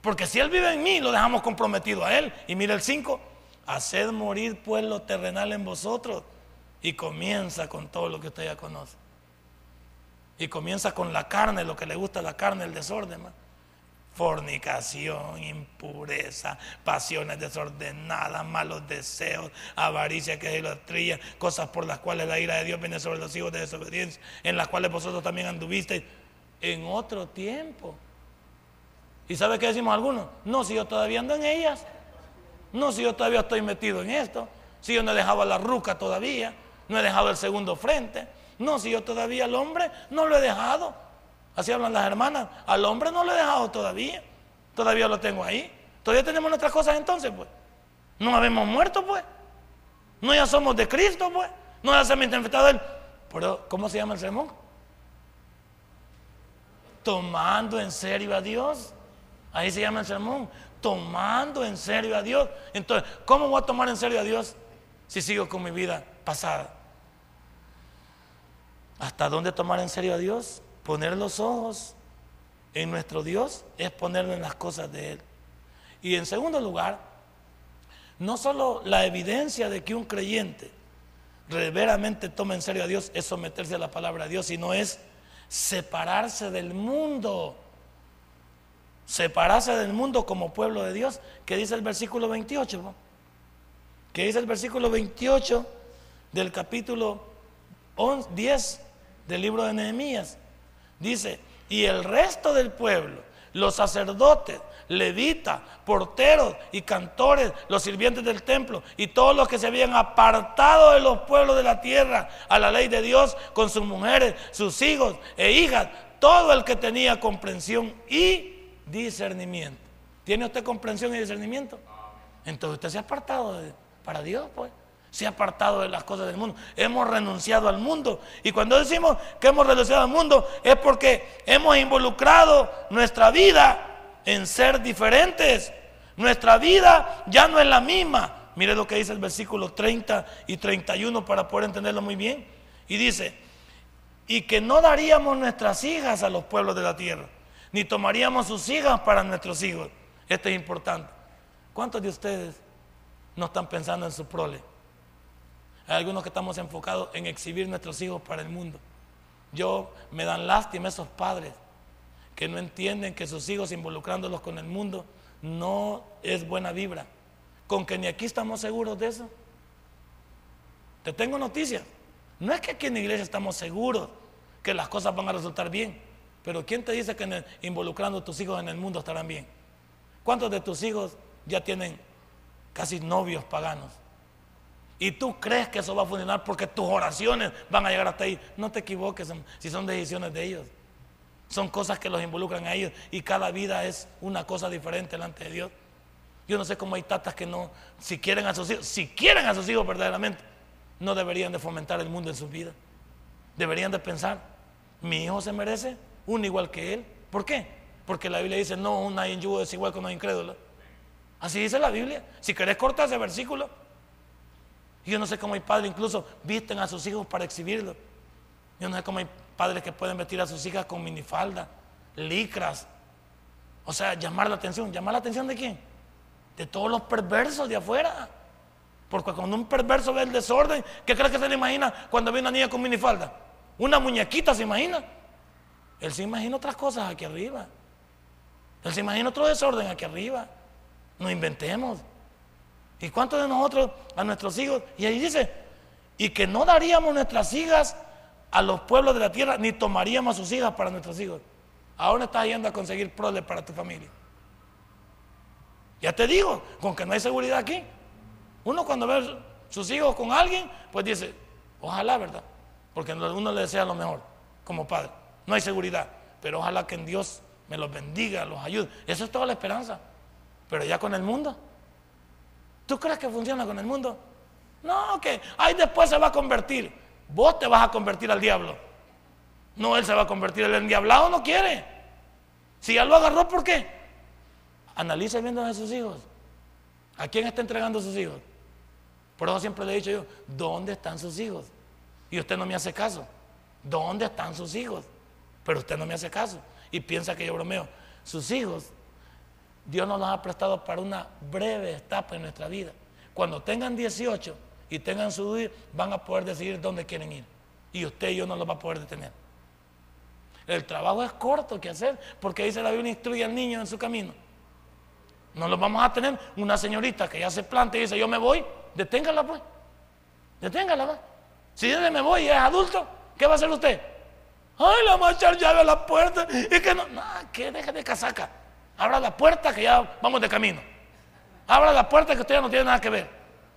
Porque si Él vive en mí, lo dejamos comprometido a Él. Y mira el 5, haced morir pues lo terrenal en vosotros. Y comienza con todo lo que usted ya conoce. Y comienza con la carne, lo que le gusta la carne, el desorden. Fornicación, impureza, pasiones desordenadas, malos deseos, avaricia, que es idolatría, cosas por las cuales la ira de Dios viene sobre los hijos de desobediencia, en las cuales vosotros también anduvisteis en otro tiempo. ¿Y sabe qué decimos algunos? No, si yo todavía ando en ellas. No, si yo todavía estoy metido en esto. Si yo no he dejado la ruca todavía. No he dejado el segundo frente. No, si yo todavía al hombre no lo he dejado. Así hablan las hermanas. Al hombre no lo he dejado todavía. Todavía lo tengo ahí. Todavía tenemos nuestras cosas entonces, pues. No habemos muerto, pues. No ya somos de Cristo, pues. No ya se ha él. Pero, ¿cómo se llama el sermón? tomando en serio a Dios. Ahí se llama el sermón, tomando en serio a Dios. Entonces, ¿cómo voy a tomar en serio a Dios si sigo con mi vida pasada? ¿Hasta dónde tomar en serio a Dios? Poner los ojos en nuestro Dios es ponerlo en las cosas de Él. Y en segundo lugar, no solo la evidencia de que un creyente verdaderamente toma en serio a Dios es someterse a la palabra de Dios, sino es separarse del mundo. Separarse del mundo como pueblo de Dios. ¿Qué dice el versículo 28? ¿Qué dice el versículo 28 del capítulo 10 del libro de Nehemías? Dice, y el resto del pueblo, los sacerdotes, levitas, porteros y cantores, los sirvientes del templo y todos los que se habían apartado de los pueblos de la tierra a la ley de Dios con sus mujeres, sus hijos e hijas, todo el que tenía comprensión y discernimiento. ¿Tiene usted comprensión y discernimiento? Entonces usted se ha apartado para Dios, pues. Se ha apartado de las cosas del mundo. Hemos renunciado al mundo. Y cuando decimos que hemos renunciado al mundo es porque hemos involucrado nuestra vida en ser diferentes. Nuestra vida ya no es la misma. Mire lo que dice el versículo 30 y 31 para poder entenderlo muy bien. Y dice, y que no daríamos nuestras hijas a los pueblos de la tierra, ni tomaríamos sus hijas para nuestros hijos. Esto es importante. ¿Cuántos de ustedes no están pensando en su prole? Hay algunos que estamos enfocados en exhibir nuestros hijos para el mundo. Yo me dan lástima esos padres que no entienden que sus hijos involucrándolos con el mundo no es buena vibra. Con que ni aquí estamos seguros de eso. Te tengo noticias. No es que aquí en la iglesia estamos seguros que las cosas van a resultar bien. Pero ¿quién te dice que involucrando a tus hijos en el mundo estarán bien? ¿Cuántos de tus hijos ya tienen casi novios paganos? Y tú crees que eso va a funcionar porque tus oraciones van a llegar hasta ahí. No te equivoques si son decisiones de ellos. Son cosas que los involucran a ellos y cada vida es una cosa diferente delante de Dios. Yo no sé cómo hay tatas que no, si quieren a sus hijos, si quieren a sus hijos verdaderamente, no deberían de fomentar el mundo en sus vidas. Deberían de pensar, mi hijo se merece un igual que él. ¿Por qué? Porque la Biblia dice, no, un yugo es igual que un incrédulo. Así dice la Biblia. Si querés cortar ese versículo, yo no sé cómo hay padres incluso visten a sus hijos para exhibirlo. Yo no sé cómo hay padres que pueden vestir a sus hijas con minifalda, licras. O sea, llamar la atención. ¿Llamar la atención de quién? De todos los perversos de afuera. Porque cuando un perverso ve el desorden, ¿qué crees que se le imagina cuando ve una niña con minifalda? Una muñequita se imagina. Él se imagina otras cosas aquí arriba. Él se imagina otro desorden aquí arriba. No inventemos. ¿Y cuántos de nosotros a nuestros hijos? Y ahí dice, y que no daríamos nuestras hijas a los pueblos de la tierra, ni tomaríamos sus hijas para nuestros hijos. Ahora estás yendo a conseguir prole para tu familia. Ya te digo, con que no hay seguridad aquí. Uno cuando ve sus hijos con alguien, pues dice, ojalá, ¿verdad? Porque uno le desea lo mejor como padre. No hay seguridad, pero ojalá que en Dios me los bendiga, los ayude. Eso es toda la esperanza. Pero ya con el mundo, ¿Tú crees que funciona con el mundo? No, que ahí después se va a convertir. Vos te vas a convertir al diablo. No, él se va a convertir. El endiablado no quiere. Si ya lo agarró, ¿por qué? Analiza viendo a sus hijos. ¿A quién está entregando sus hijos? Por eso siempre le he dicho yo, ¿dónde están sus hijos? Y usted no me hace caso. ¿Dónde están sus hijos? Pero usted no me hace caso. Y piensa que yo bromeo. Sus hijos Dios nos los ha prestado para una breve etapa en nuestra vida. Cuando tengan 18 y tengan su vida, van a poder decidir dónde quieren ir. Y usted y yo no los va a poder detener. El trabajo es corto que hacer, porque dice la Biblia, instruye al niño en su camino. No lo vamos a tener una señorita que ya se planta y dice, yo me voy, deténgala pues. Deténgala, pues. Si dice me voy y es adulto, ¿qué va a hacer usted? Ay, la va a echar llave a la puerta y que no, no, que deje de casaca. Abra la puerta que ya vamos de camino. Abra la puerta que usted ya no tiene nada que ver.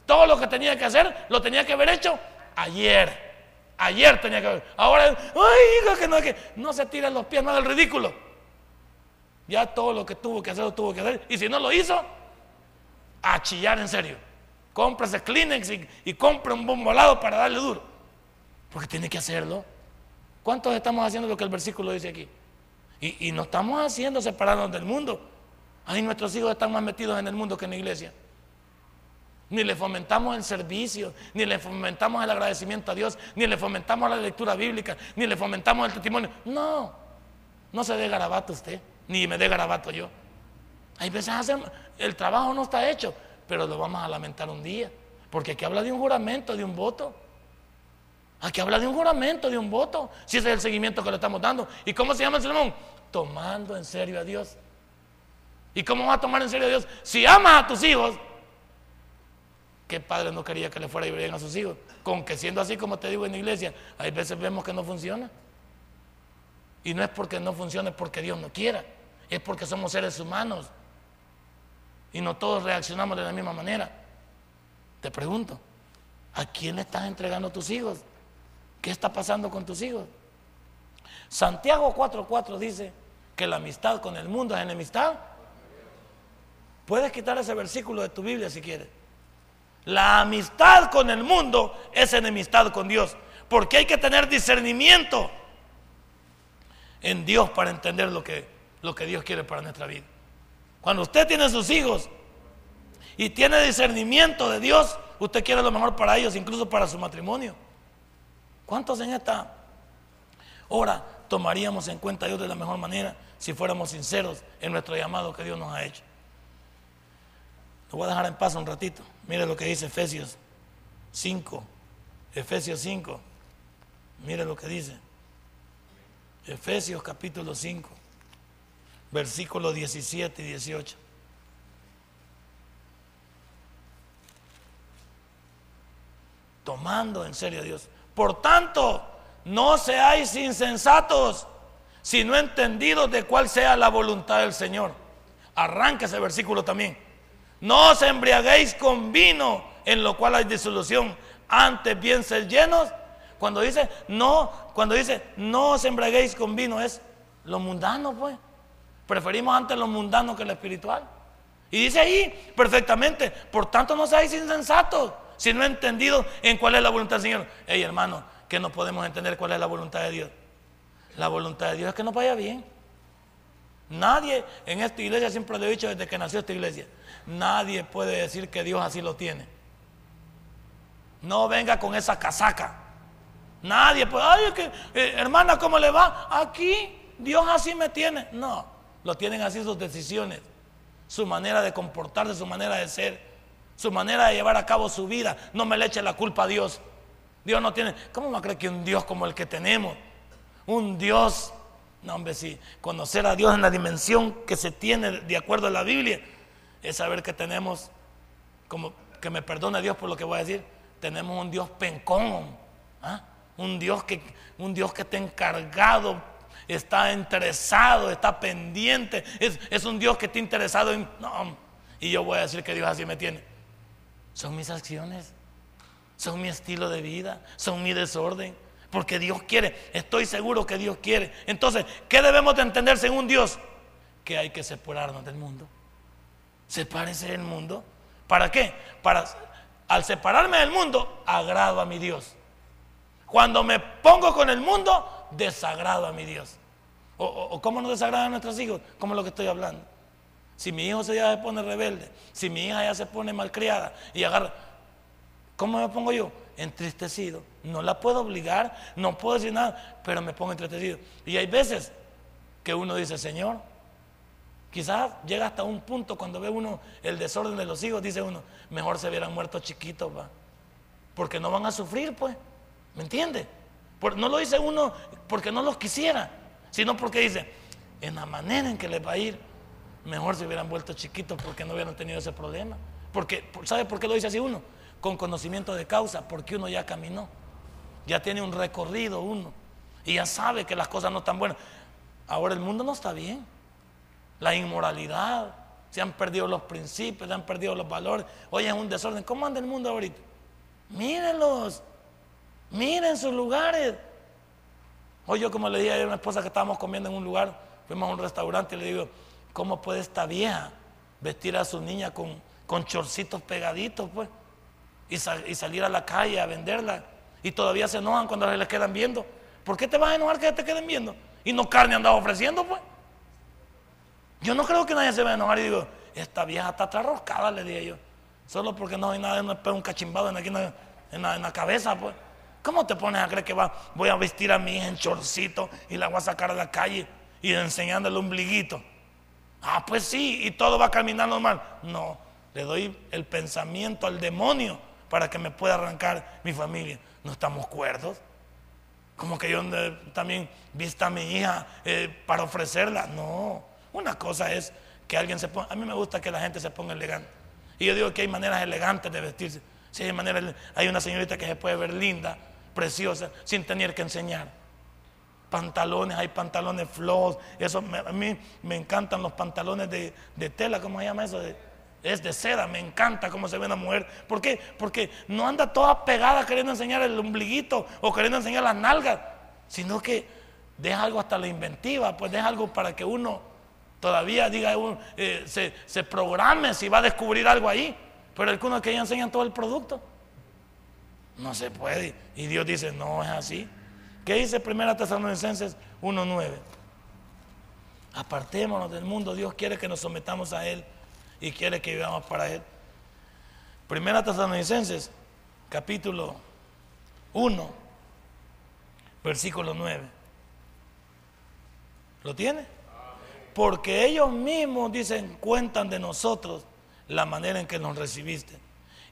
Todo lo que tenía que hacer, lo tenía que haber hecho ayer. Ayer tenía que haber. Ahora, ay, hijo, que no, que no se tiren los pies, no haga el ridículo. Ya todo lo que tuvo que hacer, lo tuvo que hacer. Y si no lo hizo, a chillar en serio. Cómprese Kleenex y, y compre un bombolado para darle duro. Porque tiene que hacerlo. ¿Cuántos estamos haciendo lo que el versículo dice aquí? Y, no estamos haciendo separarnos del mundo. Ahí nuestros hijos están más metidos en el mundo que en la iglesia. Ni le fomentamos el servicio, ni le fomentamos el agradecimiento a Dios, ni le fomentamos la lectura bíblica, ni le fomentamos el testimonio. No, no se dé garabato usted, ni me dé garabato yo. Hay veces el trabajo no está hecho, pero lo vamos a lamentar un día, porque aquí habla de un juramento, de un voto. Aquí habla de un juramento, de un voto, si ese es el seguimiento que le estamos dando. ¿Y cómo se llama el sermón? Tomando en serio a Dios. ¿Y cómo vas a tomar en serio a Dios? Si amas a tus hijos, ¿qué padre no quería que le fuera bien a sus hijos? Con que siendo así como te digo en la iglesia, hay veces vemos que no funciona. Y no es porque no funcione porque Dios no quiera, es porque somos seres humanos. Y no todos reaccionamos de la misma manera. Te pregunto, ¿a quién le estás entregando a tus hijos? ¿Qué está pasando con tus hijos? Santiago 4:4 dice que la amistad con el mundo es enemistad. Puedes quitar ese versículo de tu Biblia si quieres. La amistad con el mundo es enemistad con Dios. Porque hay que tener discernimiento en Dios para entender lo que, lo que Dios quiere para nuestra vida. Cuando usted tiene sus hijos y tiene discernimiento de Dios, usted quiere lo mejor para ellos, incluso para su matrimonio. ¿Cuántos en esta hora tomaríamos en cuenta a Dios de la mejor manera si fuéramos sinceros en nuestro llamado que Dios nos ha hecho? Lo voy a dejar en paz un ratito. Mire lo que dice Efesios 5. Efesios 5. Mire lo que dice. Efesios capítulo 5, versículos 17 y 18. Tomando en serio a Dios. Por tanto, no seáis insensatos, sino entendidos de cuál sea la voluntad del Señor. Arranca ese versículo también. No os embriaguéis con vino, en lo cual hay disolución. Antes bien ser llenos. Cuando dice no, cuando dice no os embriaguéis con vino, es lo mundano, pues. Preferimos antes lo mundano que lo espiritual. Y dice ahí perfectamente, por tanto no seáis insensatos, sino entendidos en cuál es la voluntad del Señor. Hey hermano, que no podemos entender cuál es la voluntad de Dios. La voluntad de Dios es que nos vaya bien. Nadie en esta iglesia, siempre lo he dicho desde que nació esta iglesia, nadie puede decir que Dios así lo tiene. No venga con esa casaca. Nadie puede, ay, que, eh, hermana, ¿cómo le va? Aquí Dios así me tiene. No, lo tienen así sus decisiones, su manera de comportarse, su manera de ser, su manera de llevar a cabo su vida. No me le eche la culpa a Dios. Dios no tiene, ¿cómo va a creer que un Dios como el que tenemos? Un Dios no, hombre, sí. Conocer a Dios en la dimensión que se tiene de acuerdo a la Biblia es saber que tenemos, como que me perdone Dios por lo que voy a decir, tenemos un Dios pencón, ¿ah? un, Dios que, un Dios que está encargado, está interesado, está pendiente, es, es un Dios que está interesado en... No, y yo voy a decir que Dios así me tiene. Son mis acciones, son mi estilo de vida, son mi desorden porque Dios quiere, estoy seguro que Dios quiere. Entonces, ¿qué debemos de entender según Dios? Que hay que separarnos del mundo. Sepárese del mundo. ¿Para qué? Para, al separarme del mundo, agrado a mi Dios. Cuando me pongo con el mundo, desagrado a mi Dios. O, cómo no desagrada a nuestros hijos, como lo que estoy hablando. Si mi hijo ya se pone rebelde, si mi hija ya se pone malcriada y agarra, ¿cómo me pongo yo? entristecido. No la puedo obligar, no puedo decir nada, pero me pongo entristecido. Y hay veces que uno dice, Señor, quizás llega hasta un punto cuando ve uno el desorden de los hijos, dice uno, mejor se hubieran muerto chiquitos, va. Porque no van a sufrir, pues. ¿Me entiende? no lo dice uno porque no los quisiera, sino porque dice, en la manera en que les va a ir, mejor se hubieran vuelto chiquitos porque no hubieran tenido ese problema. Porque, ¿sabe por qué lo dice así uno? con conocimiento de causa, porque uno ya caminó, ya tiene un recorrido uno, y ya sabe que las cosas no están buenas. Ahora el mundo no está bien, la inmoralidad, se han perdido los principios, se han perdido los valores, hoy es un desorden. ¿Cómo anda el mundo ahorita? Mírenlos, miren sus lugares. Hoy yo como le dije a una esposa que estábamos comiendo en un lugar, fuimos a un restaurante y le digo, ¿cómo puede esta vieja vestir a su niña con, con chorcitos pegaditos? Pues y, salir a la calle a venderla. Y todavía se enojan cuando les quedan viendo. ¿Por qué te vas a enojar que te queden viendo? Y no carne andaba ofreciendo, pues. Yo no creo que nadie se va a enojar y digo, esta vieja está atrarroscada, le dije yo. Solo porque no hay nada, un cachimbado en, aquí en, la, cabeza, pues. ¿Cómo te pones a creer que va, voy a vestir a mi hija en chorcito y la voy a sacar a la calle y enseñándole el ombliguito? Ah, pues sí, y todo va a caminar normal. No, le doy el pensamiento al demonio para que me pueda arrancar mi familia. No estamos cuerdos. Como que yo también vista a mi hija eh, para ofrecerla. No, una cosa es que alguien se ponga, a mí me gusta que la gente se ponga elegante. Y yo digo que hay maneras elegantes de vestirse. Sí, hay, maneras, hay una señorita que se puede ver linda, preciosa, sin tener que enseñar. Pantalones, hay pantalones flojos. Eso, a mí me encantan los pantalones de, de tela, ¿cómo se llama eso? Es de seda, me encanta cómo se ve una mujer. ¿Por qué? Porque no anda toda pegada queriendo enseñar el ombliguito o queriendo enseñar las nalgas, sino que deja algo hasta la inventiva, pues deja algo para que uno todavía diga, eh, se, se programe si va a descubrir algo ahí. Pero algunos que ya enseñan todo el producto. No se puede. Y Dios dice, no es así. ¿Qué dice Primera Tesalonicenses 1.9? Apartémonos del mundo. Dios quiere que nos sometamos a Él y quiere que vivamos para Él. Primera Tesalonicenses, capítulo 1, versículo 9. ¿Lo tiene? Porque ellos mismos dicen, cuentan de nosotros la manera en que nos recibiste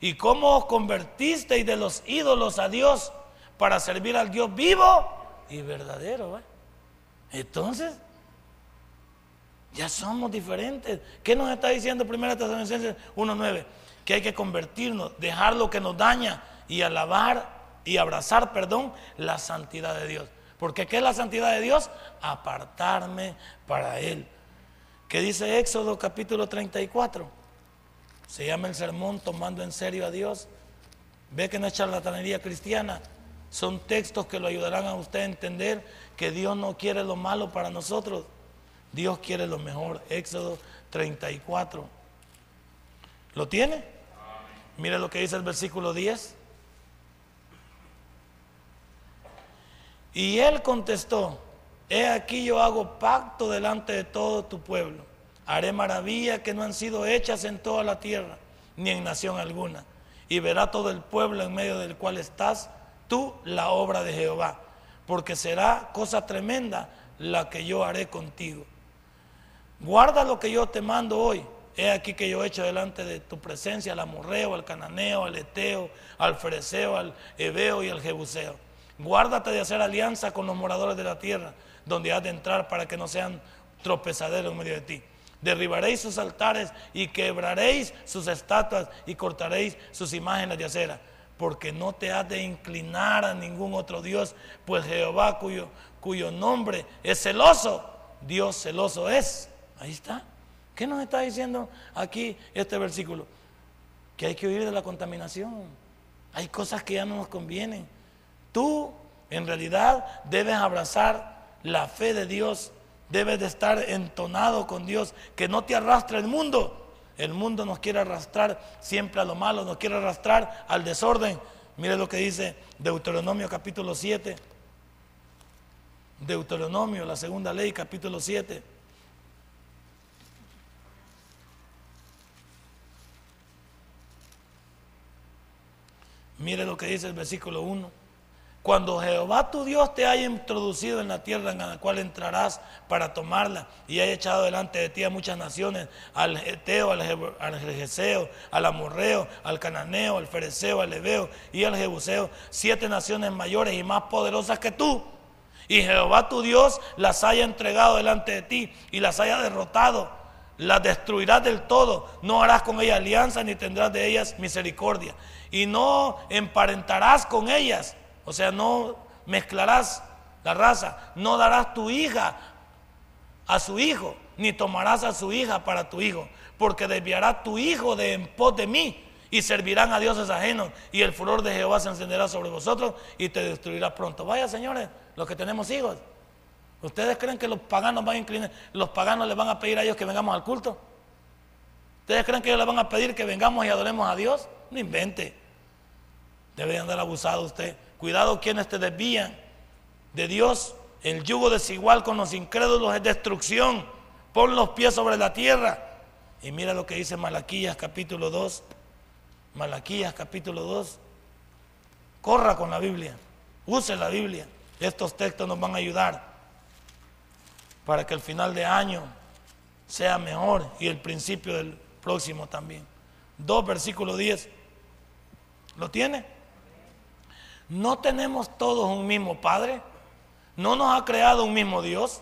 y cómo os convertisteis de los ídolos a Dios para servir al Dios vivo y verdadero. Entonces, ya somos diferentes. ¿Qué nos está diciendo 1 Tesalonicenses 1.9? Que hay que convertirnos, dejar lo que nos daña y alabar y abrazar, perdón, la santidad de Dios. Porque ¿qué es la santidad de Dios? Apartarme para Él. ¿Qué dice Éxodo capítulo 34? Se llama el sermón tomando en serio a Dios. Ve que no es charlatanería cristiana. Son textos que lo ayudarán a usted a entender que Dios no quiere lo malo para nosotros. Dios quiere lo mejor. Éxodo 34. ¿Lo tiene? Mire lo que dice el versículo 10. Y él contestó, he aquí yo hago pacto delante de todo tu pueblo. Haré maravillas que no han sido hechas en toda la tierra, ni en nación alguna. Y verá todo el pueblo en medio del cual estás tú la obra de Jehová, porque será cosa tremenda la que yo haré contigo. Guarda lo que yo te mando hoy. He aquí que yo he hecho delante de tu presencia al amorreo, al cananeo, al eteo, al fereceo, al ebeo y al jebuseo. Guárdate de hacer alianza con los moradores de la tierra, donde has de entrar para que no sean tropezaderos en medio de ti. Derribaréis sus altares y quebraréis sus estatuas y cortaréis sus imágenes de acera, porque no te has de inclinar a ningún otro Dios, pues Jehová cuyo, cuyo nombre es celoso, Dios celoso es. Ahí está. ¿Qué nos está diciendo aquí este versículo? Que hay que huir de la contaminación. Hay cosas que ya no nos convienen. Tú en realidad debes abrazar la fe de Dios, debes de estar entonado con Dios, que no te arrastre el mundo. El mundo nos quiere arrastrar siempre a lo malo, nos quiere arrastrar al desorden. Mire lo que dice Deuteronomio capítulo 7. Deuteronomio, la segunda ley, capítulo 7. Mire lo que dice el versículo 1. Cuando Jehová tu Dios te haya introducido en la tierra en la cual entrarás para tomarla y haya echado delante de ti a muchas naciones, al Eteo, al Jegeseo, al Amorreo, al Cananeo, al Fereceo, al Ebeo y al Jebuseo, siete naciones mayores y más poderosas que tú. Y Jehová tu Dios las haya entregado delante de ti y las haya derrotado. Las destruirás del todo, no harás con ellas alianza ni tendrás de ellas misericordia, y no emparentarás con ellas, o sea, no mezclarás la raza, no darás tu hija a su hijo, ni tomarás a su hija para tu hijo, porque desviará tu hijo de en pos de mí, y servirán a dioses ajenos, y el furor de Jehová se encenderá sobre vosotros y te destruirá pronto. Vaya, señores, los que tenemos hijos. ¿Ustedes creen que los paganos van a inclinar, los paganos le van a pedir a ellos que vengamos al culto? ¿Ustedes creen que ellos le van a pedir que vengamos y adoremos a Dios? No invente. Debe andar abusado usted. Cuidado quienes te desvían de Dios. El yugo desigual con los incrédulos es destrucción. Pon los pies sobre la tierra. Y mira lo que dice Malaquías capítulo 2. Malaquías capítulo 2. Corra con la Biblia. Use la Biblia. Estos textos nos van a ayudar para que el final de año sea mejor y el principio del próximo también. 2 versículo 10. ¿Lo tiene? ¿No tenemos todos un mismo Padre? ¿No nos ha creado un mismo Dios?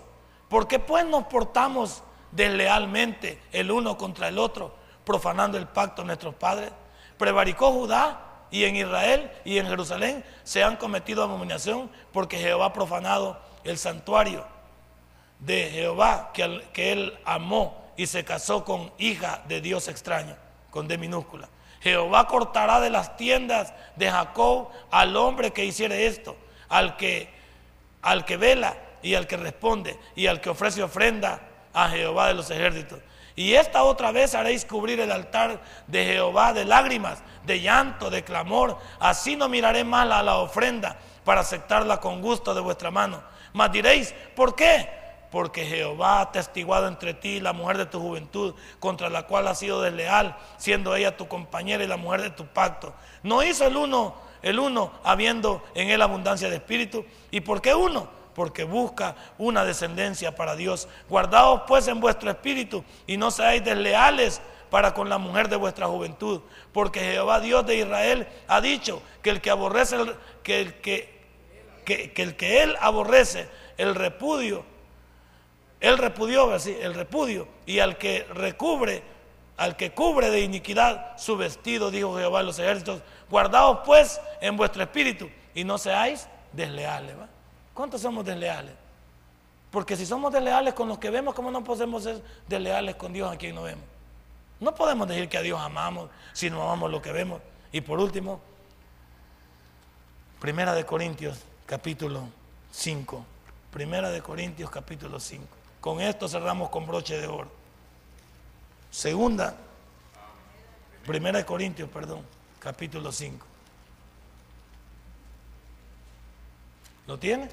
¿Por qué pues nos portamos deslealmente el uno contra el otro, profanando el pacto de nuestros padres? Prevaricó Judá y en Israel y en Jerusalén se han cometido abominación porque Jehová ha profanado el santuario de Jehová que, que él amó y se casó con hija de Dios extraño, con D minúscula. Jehová cortará de las tiendas de Jacob al hombre que hiciere esto, al que, al que vela y al que responde y al que ofrece ofrenda a Jehová de los ejércitos. Y esta otra vez haréis cubrir el altar de Jehová de lágrimas, de llanto, de clamor. Así no miraré mal a la ofrenda para aceptarla con gusto de vuestra mano. Mas diréis, ¿por qué? Porque Jehová ha testiguado entre ti la mujer de tu juventud, contra la cual has sido desleal, siendo ella tu compañera y la mujer de tu pacto. No hizo el uno, el uno, habiendo en él abundancia de espíritu. ¿Y por qué uno? porque busca una descendencia para Dios. Guardaos pues en vuestro espíritu y no seáis desleales para con la mujer de vuestra juventud, porque Jehová Dios de Israel ha dicho que el que aborrece, que el que, que, el que él aborrece, el repudio, él repudió, así, el repudio, y al que recubre, al que cubre de iniquidad su vestido, dijo Jehová de los ejércitos, guardaos pues en vuestro espíritu y no seáis desleales. ¿Cuántos somos desleales? Porque si somos desleales con los que vemos, ¿cómo no podemos ser desleales con Dios a quien no vemos? No podemos decir que a Dios amamos si no amamos lo que vemos. Y por último, Primera de Corintios capítulo 5. Primera de Corintios capítulo 5. Con esto cerramos con broche de oro. Segunda, Primera de Corintios, perdón, capítulo 5. ¿Lo tiene?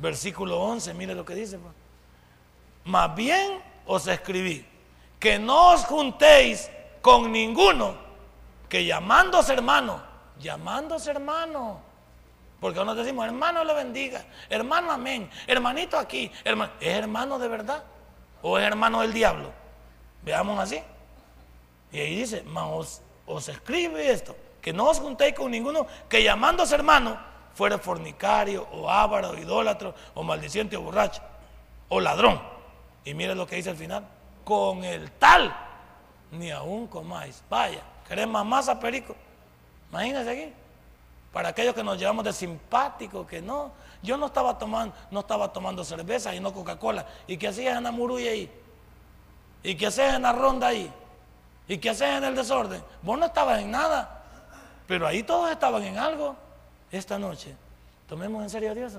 Versículo 11, mire lo que dice. Pues. Más bien os escribí que no os juntéis con ninguno que llamándose hermano, llamándose hermano, porque nos decimos hermano le bendiga, hermano amén, hermanito aquí, hermano, ¿es hermano de verdad o es hermano del diablo? Veamos así. Y ahí dice, os, os escribe esto, que no os juntéis con ninguno que llamándose hermano, fuera fornicario o ávaro o idólatra o maldiciente o borracho o ladrón. Y mire lo que dice al final, con el tal ni aún comáis. Vaya, ¿querés más masa, perico? Imagínense aquí. Para aquellos que nos llevamos de simpáticos, que no, yo no estaba tomando, no estaba tomando cerveza y no Coca-Cola. ¿Y qué hacías en la murulla ahí? ¿Y qué hacías en la ronda ahí? ¿Y qué hacías en el desorden? Vos no estabas en nada, pero ahí todos estaban en algo esta noche, tomemos en serio a Dios.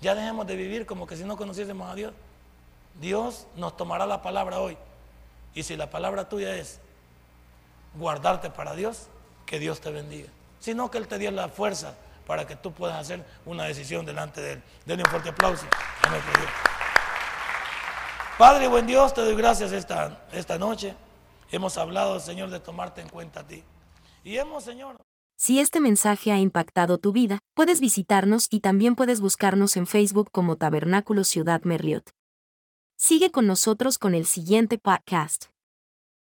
Ya dejemos de vivir como que si no conociésemos a Dios. Dios nos tomará la palabra hoy. Y si la palabra tuya es guardarte para Dios, que Dios te bendiga. Sino que Él te dio la fuerza para que tú puedas hacer una decisión delante de Él. Denle un fuerte aplauso a nuestro Dios. Padre, buen Dios, te doy gracias esta, esta noche. Hemos hablado, Señor, de tomarte en cuenta a ti. Y hemos, Señor. Si este mensaje ha impactado tu vida, puedes visitarnos y también puedes buscarnos en Facebook como Tabernáculo Ciudad Merriot. Sigue con nosotros con el siguiente podcast.